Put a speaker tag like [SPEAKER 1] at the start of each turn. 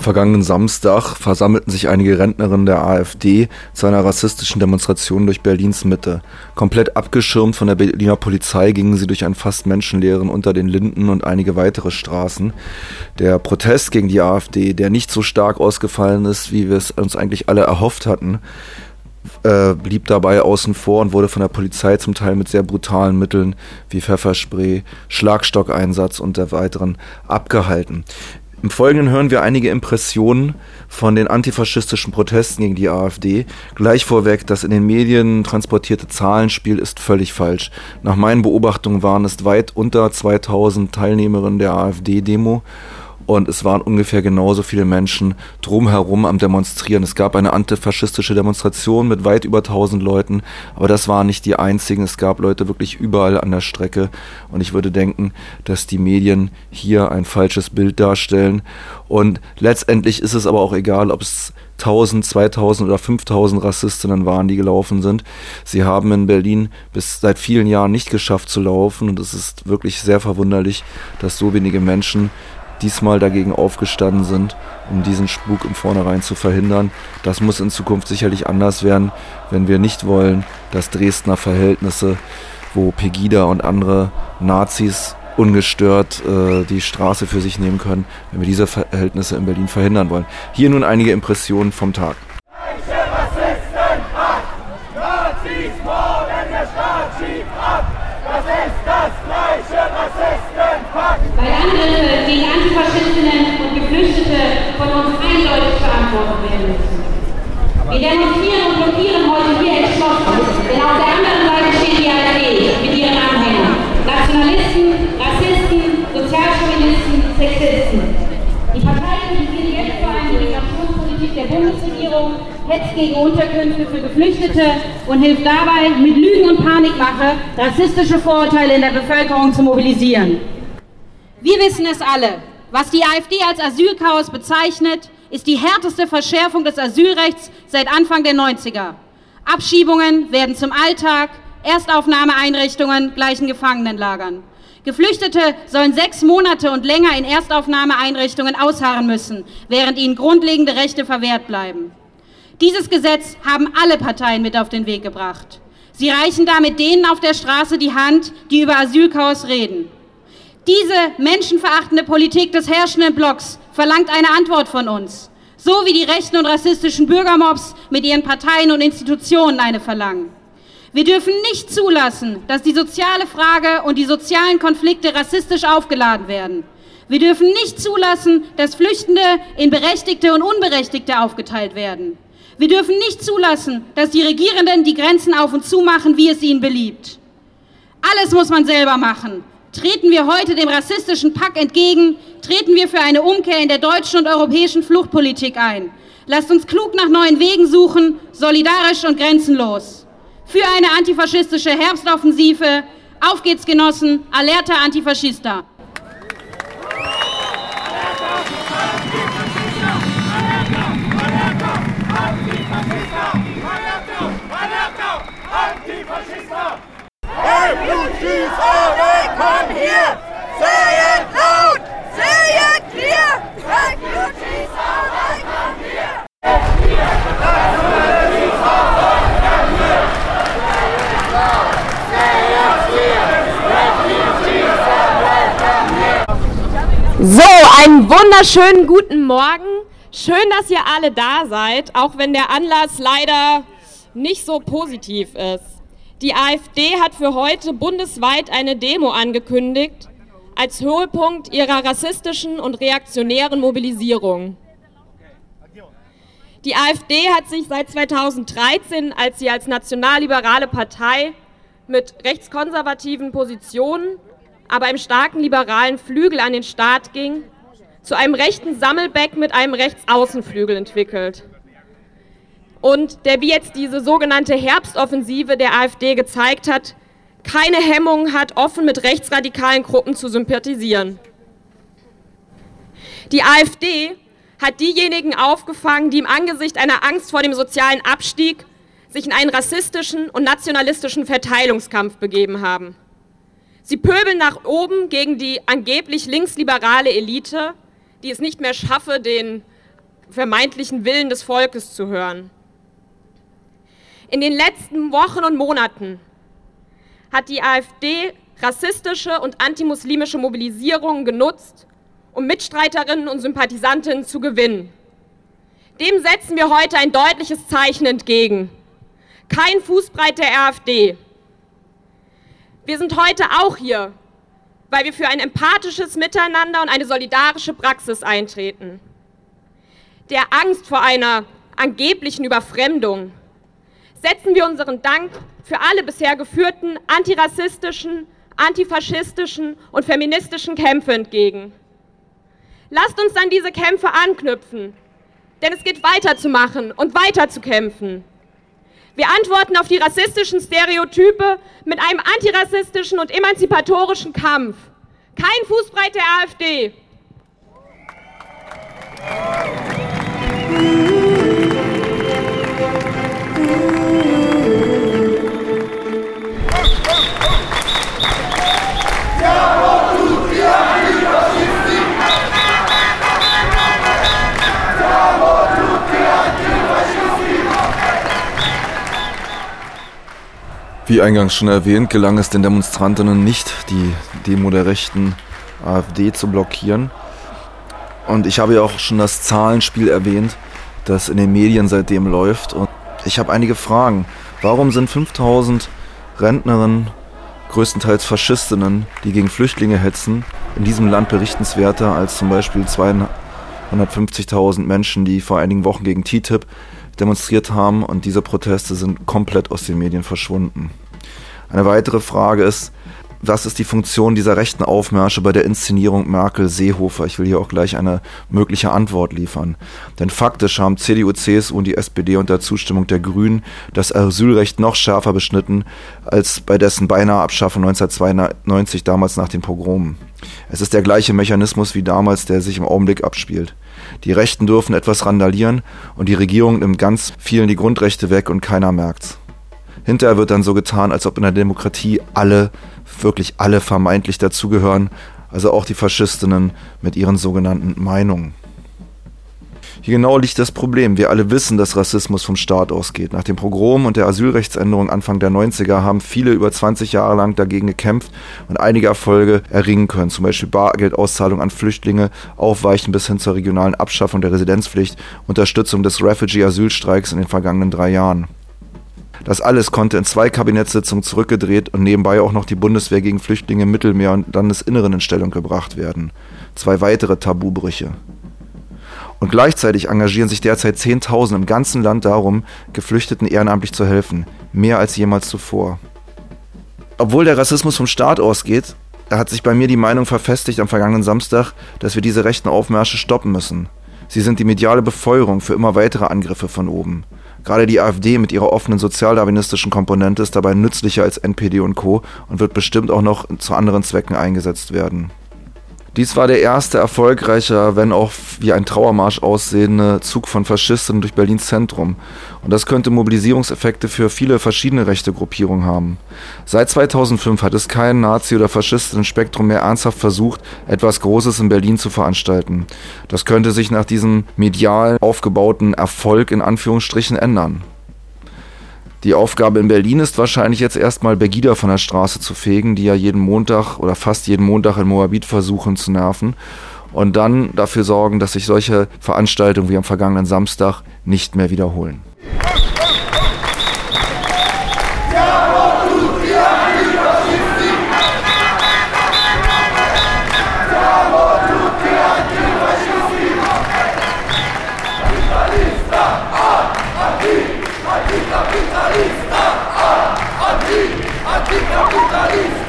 [SPEAKER 1] vergangenen Samstag versammelten sich einige Rentnerinnen der AfD zu einer rassistischen Demonstration durch Berlins Mitte. Komplett abgeschirmt von der Berliner Polizei gingen sie durch einen fast menschenleeren Unter den Linden und einige weitere Straßen. Der Protest gegen die AfD, der nicht so stark ausgefallen ist, wie wir es uns eigentlich alle erhofft hatten, äh, blieb dabei außen vor und wurde von der Polizei zum Teil mit sehr brutalen Mitteln wie Pfefferspray, Schlagstockeinsatz und der weiteren abgehalten. Im Folgenden hören wir einige Impressionen von den antifaschistischen Protesten gegen die AfD. Gleich vorweg, das in den Medien transportierte Zahlenspiel ist völlig falsch. Nach meinen Beobachtungen waren es weit unter 2000 Teilnehmerinnen der AfD-Demo und es waren ungefähr genauso viele Menschen drumherum am Demonstrieren. Es gab eine antifaschistische Demonstration mit weit über 1000 Leuten, aber das waren nicht die einzigen. Es gab Leute wirklich überall an der Strecke und ich würde denken, dass die Medien hier ein falsches Bild darstellen und letztendlich ist es aber auch egal, ob es 1000, 2000 oder 5000 Rassistinnen waren, die gelaufen sind. Sie haben in Berlin bis seit vielen Jahren nicht geschafft zu laufen und es ist wirklich sehr verwunderlich, dass so wenige Menschen diesmal dagegen aufgestanden sind, um diesen Spuk im Vornherein zu verhindern. Das muss in Zukunft sicherlich anders werden, wenn wir nicht wollen, dass Dresdner Verhältnisse, wo Pegida und andere Nazis ungestört äh, die Straße für sich nehmen können, wenn wir diese Verhältnisse in Berlin verhindern wollen. Hier nun einige Impressionen vom Tag.
[SPEAKER 2] Weil Angriffe gegen Antifaschistinnen und Geflüchtete von uns eindeutig verantwortet werden müssen. Wir demonstrieren und blockieren heute hier entschlossen, denn auf der anderen Seite steht die AfD mit ihren Anhängern. Nationalisten, Rassisten, Sozialchauvinisten, Sexisten. Die Partei kritisiert jetzt vor allem die Migrationspolitik der Bundesregierung, hetzt gegen Unterkünfte für Geflüchtete und hilft dabei, mit Lügen und Panikmache rassistische Vorurteile in der Bevölkerung zu mobilisieren. Wir wissen es alle. Was die AfD als Asylchaos bezeichnet, ist die härteste Verschärfung des Asylrechts seit Anfang der 90er. Abschiebungen werden zum Alltag, Erstaufnahmeeinrichtungen gleichen Gefangenenlagern. Geflüchtete sollen sechs Monate und länger in Erstaufnahmeeinrichtungen ausharren müssen, während ihnen grundlegende Rechte verwehrt bleiben. Dieses Gesetz haben alle Parteien mit auf den Weg gebracht. Sie reichen damit denen auf der Straße die Hand, die über Asylchaos reden. Diese menschenverachtende Politik des herrschenden Blocks verlangt eine Antwort von uns, so wie die rechten und rassistischen Bürgermobs mit ihren Parteien und Institutionen eine verlangen. Wir dürfen nicht zulassen, dass die soziale Frage und die sozialen Konflikte rassistisch aufgeladen werden. Wir dürfen nicht zulassen, dass Flüchtende in Berechtigte und Unberechtigte aufgeteilt werden. Wir dürfen nicht zulassen, dass die Regierenden die Grenzen auf und zu machen, wie es ihnen beliebt. Alles muss man selber machen. Treten wir heute dem rassistischen Pack entgegen, treten wir für eine Umkehr in der deutschen und europäischen Fluchtpolitik ein. Lasst uns klug nach neuen Wegen suchen, solidarisch und grenzenlos. Für eine antifaschistische Herbstoffensive. Auf geht's, Genossen. Alerta Antifaschista.
[SPEAKER 3] Wunderschönen guten Morgen. Schön, dass ihr alle da seid, auch wenn der Anlass leider nicht so positiv ist. Die AfD hat für heute bundesweit eine Demo angekündigt als Höhepunkt ihrer rassistischen und reaktionären Mobilisierung. Die AfD hat sich seit 2013, als sie als nationalliberale Partei mit rechtskonservativen Positionen, aber einem starken liberalen Flügel an den Start ging, zu einem rechten Sammelbeck mit einem Rechtsaußenflügel entwickelt. Und der, wie jetzt diese sogenannte Herbstoffensive der AfD gezeigt hat, keine Hemmung hat, offen mit rechtsradikalen Gruppen zu sympathisieren. Die AfD hat diejenigen aufgefangen, die im Angesicht einer Angst vor dem sozialen Abstieg sich in einen rassistischen und nationalistischen Verteilungskampf begeben haben. Sie pöbeln nach oben gegen die angeblich linksliberale Elite, die es nicht mehr schaffe, den vermeintlichen Willen des Volkes zu hören. In den letzten Wochen und Monaten hat die AfD rassistische und antimuslimische Mobilisierungen genutzt, um Mitstreiterinnen und Sympathisantinnen zu gewinnen. Dem setzen wir heute ein deutliches Zeichen entgegen. Kein Fußbreit der AfD. Wir sind heute auch hier, weil wir für ein empathisches Miteinander und eine solidarische Praxis eintreten. Der Angst vor einer angeblichen Überfremdung setzen wir unseren Dank für alle bisher geführten antirassistischen, antifaschistischen und feministischen Kämpfe entgegen. Lasst uns an diese Kämpfe anknüpfen, denn es geht weiterzumachen und weiter zu kämpfen. Wir antworten auf die rassistischen Stereotype mit einem antirassistischen und emanzipatorischen Kampf. Kein Fußbreit der AfD.
[SPEAKER 1] Wie eingangs schon erwähnt, gelang es den Demonstrantinnen nicht, die Demo der rechten AfD zu blockieren. Und ich habe ja auch schon das Zahlenspiel erwähnt, das in den Medien seitdem läuft. Und ich habe einige Fragen. Warum sind 5000 Rentnerinnen, größtenteils Faschistinnen, die gegen Flüchtlinge hetzen, in diesem Land berichtenswerter als zum Beispiel 250.000 Menschen, die vor einigen Wochen gegen TTIP demonstriert haben und diese Proteste sind komplett aus den Medien verschwunden. Eine weitere Frage ist, was ist die Funktion dieser rechten Aufmärsche bei der Inszenierung Merkel-Seehofer? Ich will hier auch gleich eine mögliche Antwort liefern. Denn faktisch haben CDU, CSU und die SPD unter Zustimmung der Grünen das Asylrecht noch schärfer beschnitten als bei dessen beinahe Abschaffung 1992 damals nach den Pogromen. Es ist der gleiche Mechanismus wie damals, der sich im Augenblick abspielt. Die Rechten dürfen etwas randalieren und die Regierung nimmt ganz vielen die Grundrechte weg und keiner merkt's. Hinterher wird dann so getan, als ob in der Demokratie alle, wirklich alle vermeintlich dazugehören, also auch die Faschistinnen mit ihren sogenannten Meinungen. Hier genau liegt das Problem. Wir alle wissen, dass Rassismus vom Staat ausgeht. Nach dem Pogrom und der Asylrechtsänderung Anfang der 90er haben viele über 20 Jahre lang dagegen gekämpft und einige Erfolge erringen können. Zum Beispiel Bargeldauszahlung an Flüchtlinge, Aufweichen bis hin zur regionalen Abschaffung der Residenzpflicht, Unterstützung des Refugee-Asylstreiks in den vergangenen drei Jahren. Das alles konnte in zwei Kabinettssitzungen zurückgedreht und nebenbei auch noch die Bundeswehr gegen Flüchtlinge im Mittelmeer und Landesinneren in Stellung gebracht werden. Zwei weitere Tabubrüche. Und gleichzeitig engagieren sich derzeit Zehntausende im ganzen Land darum, Geflüchteten ehrenamtlich zu helfen. Mehr als jemals zuvor. Obwohl der Rassismus vom Staat ausgeht, hat sich bei mir die Meinung verfestigt am vergangenen Samstag, dass wir diese rechten Aufmärsche stoppen müssen. Sie sind die mediale Befeuerung für immer weitere Angriffe von oben. Gerade die AfD mit ihrer offenen sozialdarwinistischen Komponente ist dabei nützlicher als NPD und Co. und wird bestimmt auch noch zu anderen Zwecken eingesetzt werden. Dies war der erste erfolgreiche, wenn auch wie ein Trauermarsch aussehende Zug von Faschisten durch Berlins Zentrum. Und das könnte Mobilisierungseffekte für viele verschiedene rechte Gruppierungen haben. Seit 2005 hat es kein Nazi- oder Faschistenspektrum mehr ernsthaft versucht, etwas Großes in Berlin zu veranstalten. Das könnte sich nach diesem medial aufgebauten Erfolg in Anführungsstrichen ändern. Die Aufgabe in Berlin ist wahrscheinlich jetzt erstmal Begida von der Straße zu fegen, die ja jeden Montag oder fast jeden Montag in Moabit versuchen zu nerven. Und dann dafür sorgen, dass sich solche Veranstaltungen wie am vergangenen Samstag nicht mehr wiederholen. Capitão! capitalista! Ah, aqui, aqui capitalista!